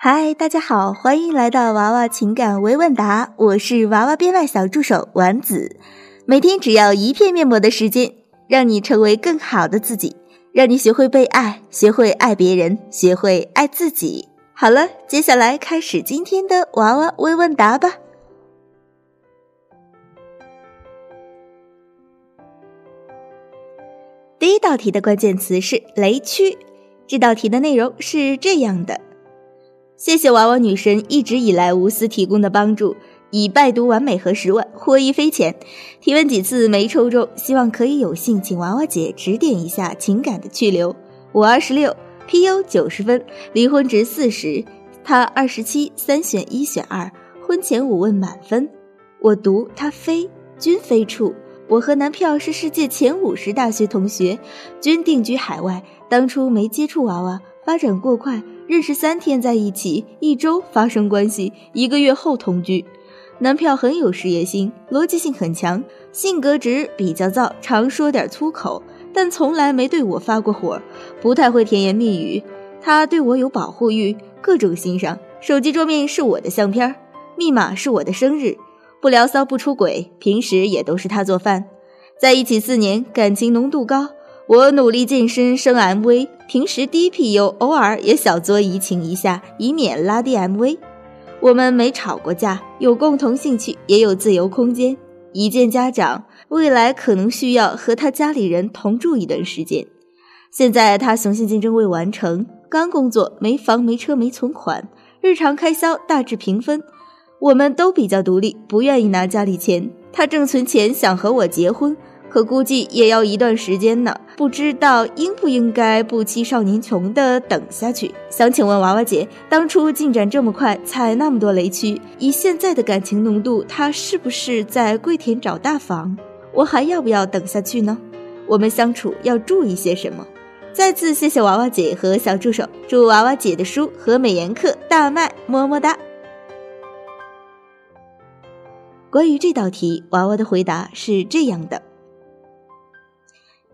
嗨，大家好，欢迎来到娃娃情感微问答，我是娃娃编外小助手丸子。每天只要一片面膜的时间，让你成为更好的自己，让你学会被爱，学会爱别人，学会爱自己。好了，接下来开始今天的娃娃微问答吧。第一道题的关键词是雷区，这道题的内容是这样的。谢谢娃娃女神一直以来无私提供的帮助，已拜读完美和十万，获益匪浅。提问几次没抽中，希望可以有幸请娃娃姐指点一下情感的去留。我二十六，PU 九十分，离婚值四十，他二十七，三选一选二，婚前五问满分。我读他非均非处，我和男票是世界前五十大学同学，均定居海外，当初没接触娃娃，发展过快。认识三天在一起，一周发生关系，一个月后同居。男票很有事业心，逻辑性很强，性格直，比较燥，常说点粗口，但从来没对我发过火，不太会甜言蜜语。他对我有保护欲，各种欣赏。手机桌面是我的相片，密码是我的生日。不聊骚，不出轨，平时也都是他做饭。在一起四年，感情浓度高。我努力健身，升 MV，平时低 PU，偶尔也小作怡情一下，以免拉低 MV。我们没吵过架，有共同兴趣，也有自由空间。一见家长，未来可能需要和他家里人同住一段时间。现在他雄性竞争未完成，刚工作，没房没车没存款，日常开销大致平分。我们都比较独立，不愿意拿家里钱。他正存钱想和我结婚。可估计也要一段时间呢，不知道应不应该不欺少年穷的等下去。想请问娃娃姐，当初进展这么快，踩那么多雷区，以现在的感情浓度，他是不是在跪舔找大房？我还要不要等下去呢？我们相处要注意些什么？再次谢谢娃娃姐和小助手，祝娃娃姐的书和美颜课大卖，么么哒！关于这道题，娃娃的回答是这样的。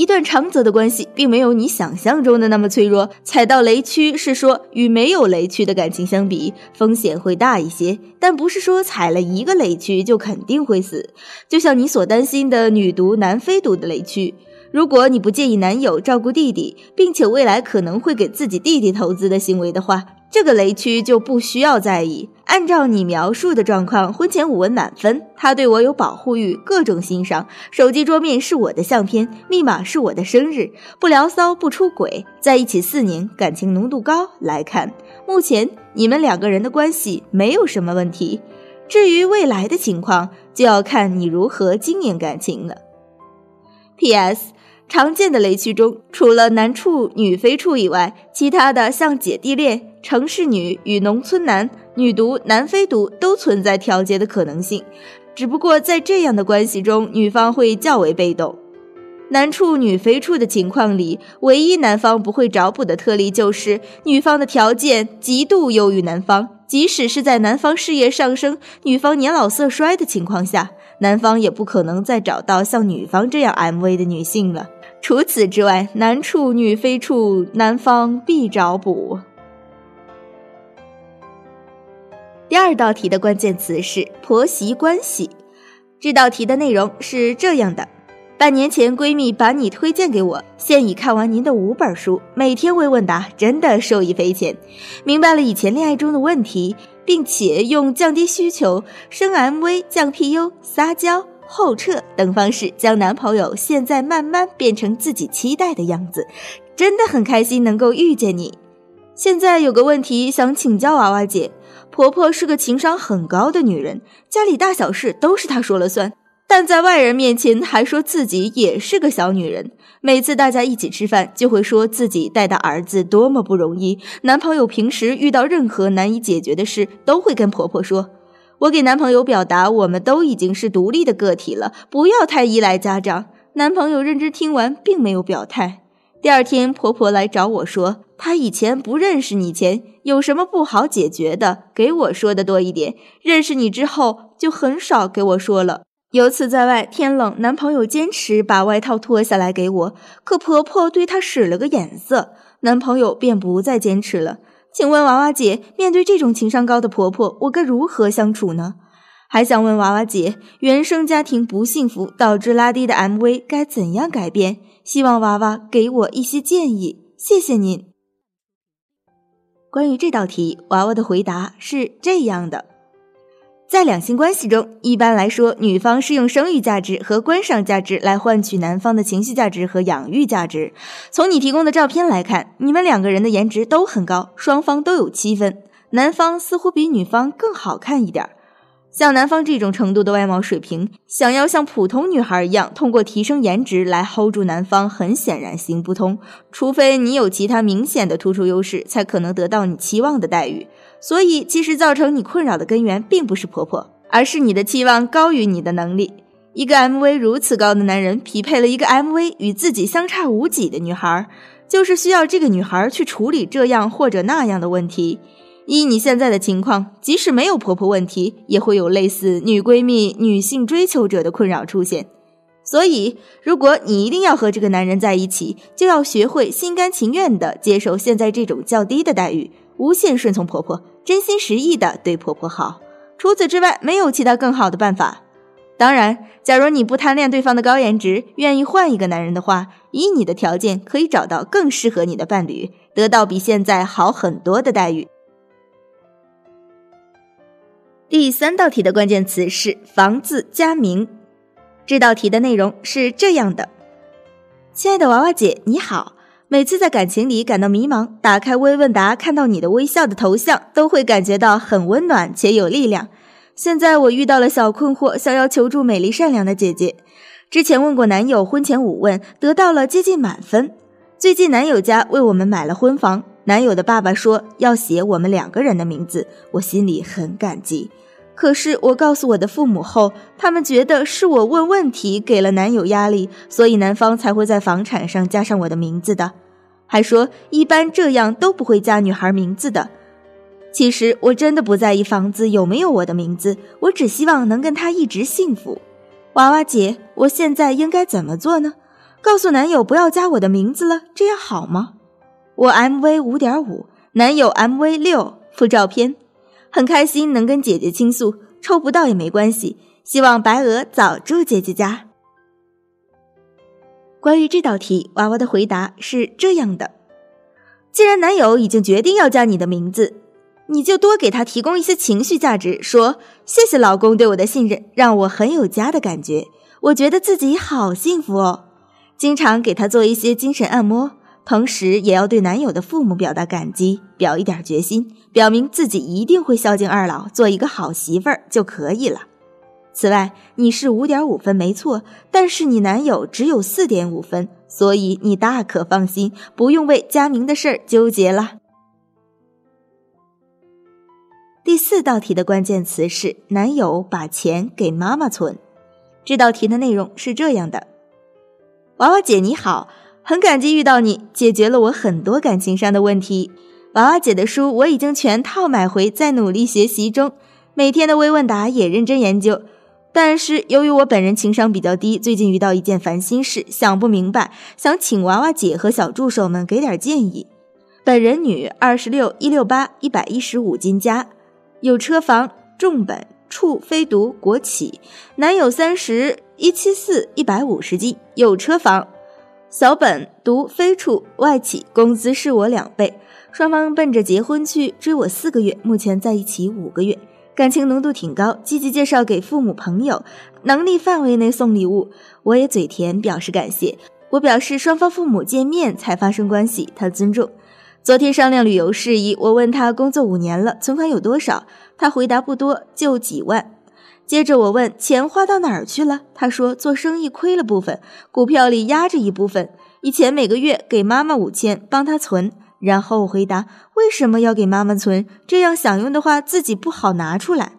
一段长则的关系并没有你想象中的那么脆弱。踩到雷区是说与没有雷区的感情相比，风险会大一些，但不是说踩了一个雷区就肯定会死。就像你所担心的女毒男非毒的雷区，如果你不介意男友照顾弟弟，并且未来可能会给自己弟弟投资的行为的话。这个雷区就不需要在意。按照你描述的状况，婚前五文满分，他对我有保护欲，各种欣赏。手机桌面是我的相片，密码是我的生日，不聊骚，不出轨，在一起四年，感情浓度高。来看，目前你们两个人的关系没有什么问题。至于未来的情况，就要看你如何经营感情了。P.S. 常见的雷区中，除了男处女非处以外，其他的像姐弟恋。城市女与农村男、女独男非独都存在调节的可能性，只不过在这样的关系中，女方会较为被动。男处女非处的情况里，唯一男方不会找补的特例就是女方的条件极度优于男方，即使是在男方事业上升、女方年老色衰的情况下，男方也不可能再找到像女方这样 MV 的女性了。除此之外，男处女非处，男方必找补。第二道题的关键词是婆媳关系。这道题的内容是这样的：半年前闺蜜把你推荐给我，现已看完您的五本书，每天微问答，真的受益匪浅，明白了以前恋爱中的问题，并且用降低需求、升 MV、降 PU、撒娇、后撤等方式，将男朋友现在慢慢变成自己期待的样子，真的很开心能够遇见你。现在有个问题想请教娃娃姐。婆婆是个情商很高的女人，家里大小事都是她说了算，但在外人面前还说自己也是个小女人。每次大家一起吃饭，就会说自己带大儿子多么不容易。男朋友平时遇到任何难以解决的事，都会跟婆婆说。我给男朋友表达，我们都已经是独立的个体了，不要太依赖家长。男朋友认真听完，并没有表态。第二天，婆婆来找我说。她以前不认识你前有什么不好解决的，给我说的多一点。认识你之后就很少给我说了。有次在外天冷，男朋友坚持把外套脱下来给我，可婆婆对他使了个眼色，男朋友便不再坚持了。请问娃娃姐，面对这种情商高的婆婆，我该如何相处呢？还想问娃娃姐，原生家庭不幸福导致拉低的 MV 该怎样改变？希望娃娃给我一些建议，谢谢您。关于这道题，娃娃的回答是这样的：在两性关系中，一般来说，女方是用生育价值和观赏价值来换取男方的情绪价值和养育价值。从你提供的照片来看，你们两个人的颜值都很高，双方都有七分，男方似乎比女方更好看一点。像男方这种程度的外貌水平，想要像普通女孩一样通过提升颜值来 hold 住男方，很显然行不通。除非你有其他明显的突出优势，才可能得到你期望的待遇。所以，其实造成你困扰的根源并不是婆婆，而是你的期望高于你的能力。一个 MV 如此高的男人，匹配了一个 MV 与自己相差无几的女孩，就是需要这个女孩去处理这样或者那样的问题。依你现在的情况，即使没有婆婆问题，也会有类似女闺蜜、女性追求者的困扰出现。所以，如果你一定要和这个男人在一起，就要学会心甘情愿地接受现在这种较低的待遇，无限顺从婆婆，真心实意的对婆婆好。除此之外，没有其他更好的办法。当然，假如你不贪恋对方的高颜值，愿意换一个男人的话，以你的条件，可以找到更适合你的伴侣，得到比现在好很多的待遇。第三道题的关键词是房子加名。这道题的内容是这样的：亲爱的娃娃姐，你好。每次在感情里感到迷茫，打开微问答，看到你的微笑的头像，都会感觉到很温暖且有力量。现在我遇到了小困惑，想要求助美丽善良的姐姐。之前问过男友婚前五问，得到了接近满分。最近男友家为我们买了婚房，男友的爸爸说要写我们两个人的名字，我心里很感激。可是我告诉我的父母后，他们觉得是我问问题给了男友压力，所以男方才会在房产上加上我的名字的，还说一般这样都不会加女孩名字的。其实我真的不在意房子有没有我的名字，我只希望能跟他一直幸福。娃娃姐，我现在应该怎么做呢？告诉男友不要加我的名字了，这样好吗？我 MV 五点五，男友 MV 六，附照片。很开心能跟姐姐倾诉，抽不到也没关系。希望白鹅早住姐姐家。关于这道题，娃娃的回答是这样的：既然男友已经决定要加你的名字，你就多给他提供一些情绪价值，说谢谢老公对我的信任，让我很有家的感觉，我觉得自己好幸福哦。经常给他做一些精神按摩。同时，也要对男友的父母表达感激，表一点决心，表明自己一定会孝敬二老，做一个好媳妇儿就可以了。此外，你是五点五分没错，但是你男友只有四点五分，所以你大可放心，不用为佳明的事儿纠结了。第四道题的关键词是男友把钱给妈妈存。这道题的内容是这样的：娃娃姐你好。很感激遇到你，解决了我很多感情上的问题。娃娃姐的书我已经全套买回，在努力学习中，每天的微问答也认真研究。但是由于我本人情商比较低，最近遇到一件烦心事，想不明白，想请娃娃姐和小助手们给点建议。本人女，二十六一六八一百一十五斤加，有车房，重本，处非读国企。男友三十一七四一百五十斤，有车房。小本读非处外企，工资是我两倍，双方奔着结婚去，追我四个月，目前在一起五个月，感情浓度挺高，积极介绍给父母朋友，能力范围内送礼物，我也嘴甜表示感谢。我表示双方父母见面才发生关系，他尊重。昨天商量旅游事宜，我问他工作五年了，存款有多少，他回答不多，就几万。接着我问钱花到哪儿去了，他说做生意亏了部分，股票里压着一部分。以前每个月给妈妈五千，帮她存。然后我回答为什么要给妈妈存，这样想用的话自己不好拿出来。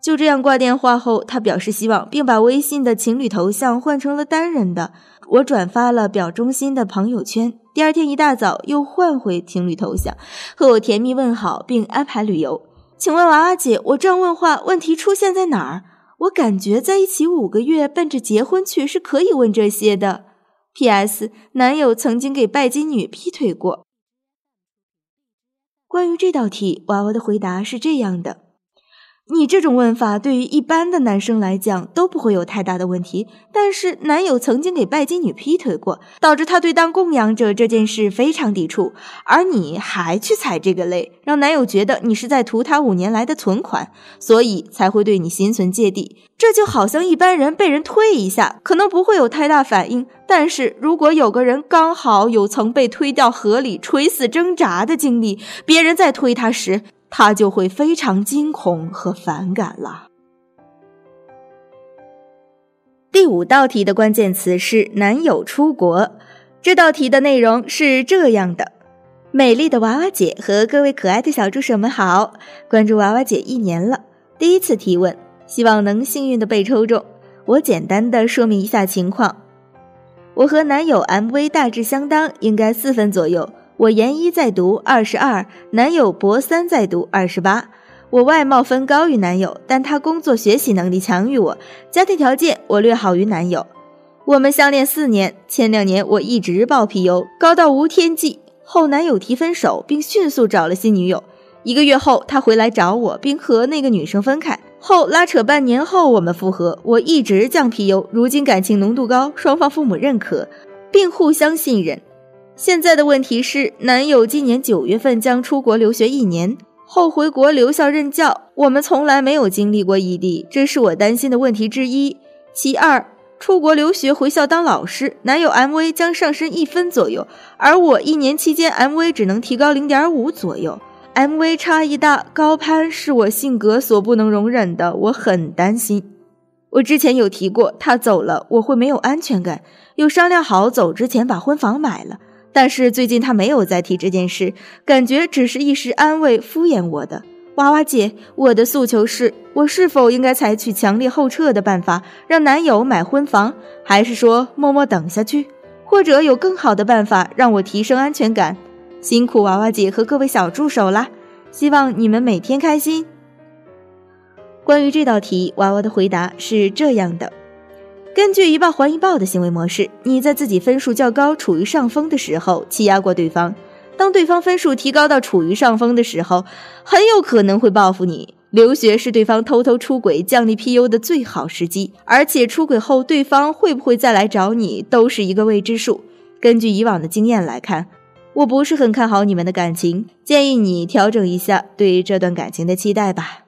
就这样挂电话后，他表示希望，并把微信的情侣头像换成了单人的。我转发了表忠心的朋友圈。第二天一大早又换回情侣头像，和我甜蜜问好，并安排旅游。请问娃娃姐，我这样问话问题出现在哪儿？我感觉在一起五个月，奔着结婚去是可以问这些的。P.S. 男友曾经给拜金女劈腿过。关于这道题，娃娃的回答是这样的。你这种问法对于一般的男生来讲都不会有太大的问题，但是男友曾经给拜金女劈腿过，导致他对当供养者这件事非常抵触，而你还去踩这个雷，让男友觉得你是在图他五年来的存款，所以才会对你心存芥蒂。这就好像一般人被人推一下，可能不会有太大反应，但是如果有个人刚好有曾被推掉河里垂死挣扎的经历，别人在推他时。他就会非常惊恐和反感了。第五道题的关键词是男友出国。这道题的内容是这样的：美丽的娃娃姐和各位可爱的小助手们好，关注娃娃姐一年了，第一次提问，希望能幸运的被抽中。我简单的说明一下情况，我和男友 MV 大致相当，应该四分左右。我研一在读，二十二，男友博三在读，二十八。我外貌分高于男友，但他工作学习能力强于我，家庭条件我略好于男友。我们相恋四年，前两年我一直爆皮油，高到无天际。后男友提分手，并迅速找了新女友。一个月后，他回来找我，并和那个女生分开。后拉扯半年后，我们复合。我一直降皮油，如今感情浓度高，双方父母认可，并互相信任。现在的问题是，男友今年九月份将出国留学一年，后回国留校任教。我们从来没有经历过异地，这是我担心的问题之一。其二，出国留学回校当老师，男友 M V 将上升一分左右，而我一年期间 M V 只能提高零点五左右，M V 差异大，高攀是我性格所不能容忍的，我很担心。我之前有提过，他走了我会没有安全感，有商量好走之前把婚房买了。但是最近他没有再提这件事，感觉只是一时安慰、敷衍我的。娃娃姐，我的诉求是，我是否应该采取强烈后撤的办法，让男友买婚房，还是说默默等下去，或者有更好的办法让我提升安全感？辛苦娃娃姐和各位小助手啦，希望你们每天开心。关于这道题，娃娃的回答是这样的。根据一报还一报的行为模式，你在自己分数较高、处于上风的时候欺压过对方；当对方分数提高到处于上风的时候，很有可能会报复你。留学是对方偷偷出轨、降低 PU 的最好时机，而且出轨后对方会不会再来找你，都是一个未知数。根据以往的经验来看，我不是很看好你们的感情，建议你调整一下对这段感情的期待吧。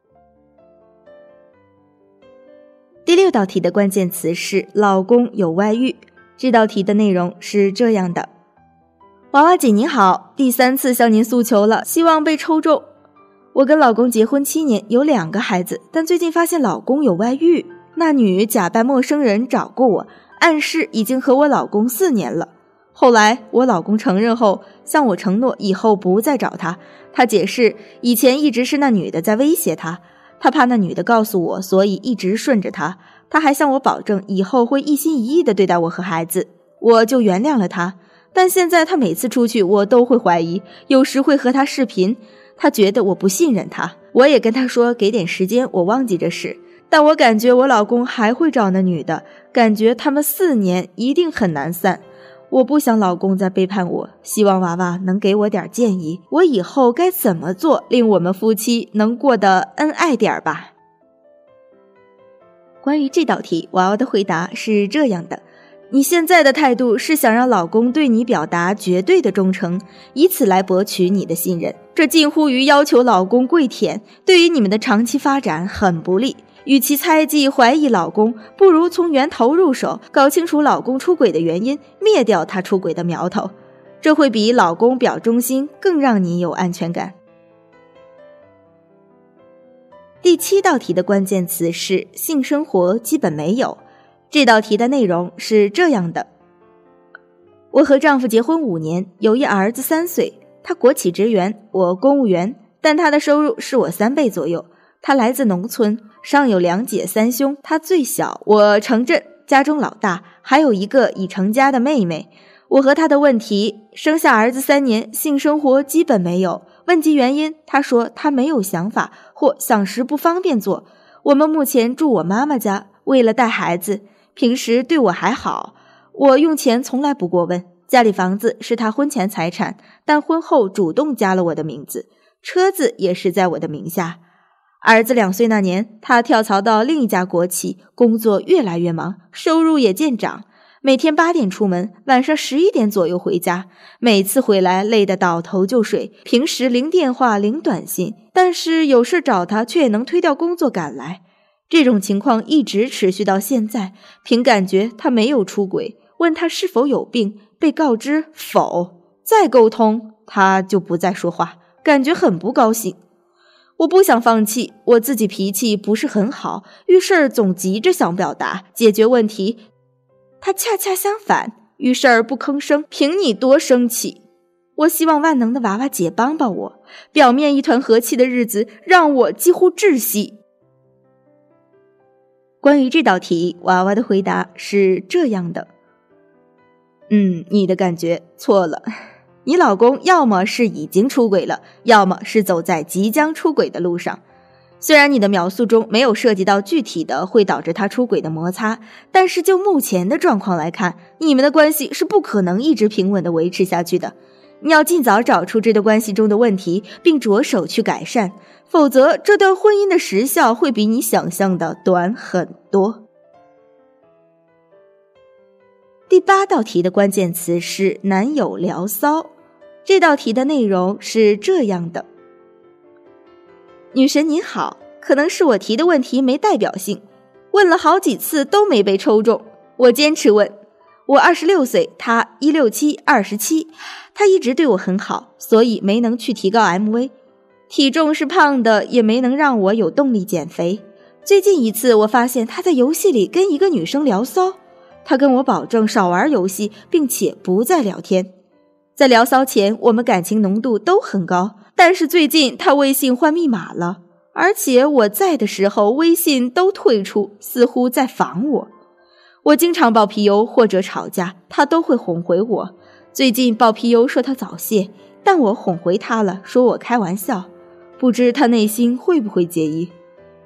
第六道题的关键词是“老公有外遇”。这道题的内容是这样的：娃娃姐您好，第三次向您诉求了，希望被抽中。我跟老公结婚七年，有两个孩子，但最近发现老公有外遇。那女假扮陌生人找过我，暗示已经和我老公四年了。后来我老公承认后，向我承诺以后不再找他。他解释，以前一直是那女的在威胁他。他怕那女的告诉我，所以一直顺着他。他还向我保证，以后会一心一意的对待我和孩子，我就原谅了他。但现在他每次出去，我都会怀疑，有时会和他视频，他觉得我不信任他。我也跟他说，给点时间，我忘记这事。但我感觉我老公还会找那女的，感觉他们四年一定很难散。我不想老公再背叛我，希望娃娃能给我点建议，我以后该怎么做，令我们夫妻能过得恩爱点吧。关于这道题，娃娃的回答是这样的：你现在的态度是想让老公对你表达绝对的忠诚，以此来博取你的信任，这近乎于要求老公跪舔，对于你们的长期发展很不利。与其猜忌怀疑老公，不如从源头入手，搞清楚老公出轨的原因，灭掉他出轨的苗头，这会比老公表忠心更让你有安全感。第七道题的关键词是性生活基本没有。这道题的内容是这样的：我和丈夫结婚五年，有一儿子三岁，他国企职员，我公务员，但他的收入是我三倍左右。他来自农村，上有两姐三兄，他最小。我城镇家中老大，还有一个已成家的妹妹。我和他的问题：生下儿子三年，性生活基本没有。问及原因，他说他没有想法，或想时不方便做。我们目前住我妈妈家，为了带孩子，平时对我还好。我用钱从来不过问，家里房子是他婚前财产，但婚后主动加了我的名字。车子也是在我的名下。儿子两岁那年，他跳槽到另一家国企，工作越来越忙，收入也见长。每天八点出门，晚上十一点左右回家，每次回来累得倒头就睡。平时零电话、零短信，但是有事找他，却也能推掉工作赶来。这种情况一直持续到现在。凭感觉，他没有出轨。问他是否有病，被告知否。再沟通，他就不再说话，感觉很不高兴。我不想放弃，我自己脾气不是很好，遇事儿总急着想表达解决问题。他恰恰相反，遇事儿不吭声，凭你多生气。我希望万能的娃娃姐帮帮我。表面一团和气的日子让我几乎窒息。关于这道题，娃娃的回答是这样的：嗯，你的感觉错了。你老公要么是已经出轨了，要么是走在即将出轨的路上。虽然你的描述中没有涉及到具体的会导致他出轨的摩擦，但是就目前的状况来看，你们的关系是不可能一直平稳的维持下去的。你要尽早找出这段关系中的问题，并着手去改善，否则这段婚姻的时效会比你想象的短很多。第八道题的关键词是男友聊骚，这道题的内容是这样的。女神您好，可能是我提的问题没代表性，问了好几次都没被抽中。我坚持问。我二十六岁，他一六七二十七，他一直对我很好，所以没能去提高 MV，体重是胖的，也没能让我有动力减肥。最近一次，我发现他在游戏里跟一个女生聊骚，他跟我保证少玩游戏，并且不再聊天。在聊骚前，我们感情浓度都很高。但是最近他微信换密码了，而且我在的时候微信都退出，似乎在防我。我经常爆皮油或者吵架，他都会哄回我。最近爆皮油说他早泄，但我哄回他了，说我开玩笑。不知他内心会不会介意？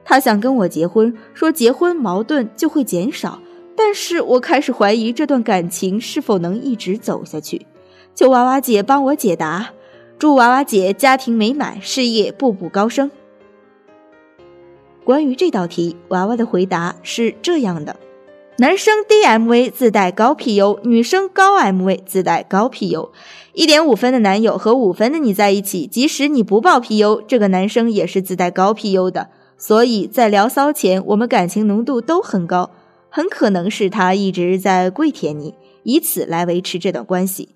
他想跟我结婚，说结婚矛盾就会减少，但是我开始怀疑这段感情是否能一直走下去。求娃娃姐帮我解答。祝娃娃姐家庭美满，事业步步高升。关于这道题，娃娃的回答是这样的：男生低 MV 自带高 PU，女生高 MV 自带高 PU。一点五分的男友和五分的你在一起，即使你不报 PU，这个男生也是自带高 PU 的。所以在聊骚前，我们感情浓度都很高，很可能是他一直在跪舔你，以此来维持这段关系。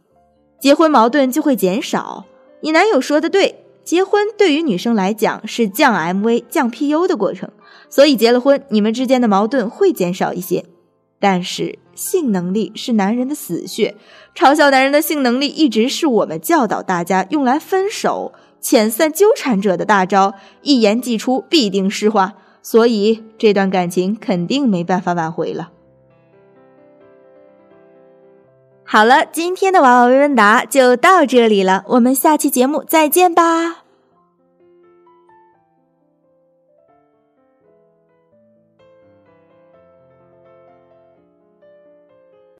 结婚矛盾就会减少。你男友说的对，结婚对于女生来讲是降 MV、降 PU 的过程，所以结了婚，你们之间的矛盾会减少一些。但是性能力是男人的死穴，嘲笑男人的性能力一直是我们教导大家用来分手、遣散纠缠者的大招，一言既出，必定失话，所以这段感情肯定没办法挽回了。好了，今天的娃娃微问答就到这里了，我们下期节目再见吧。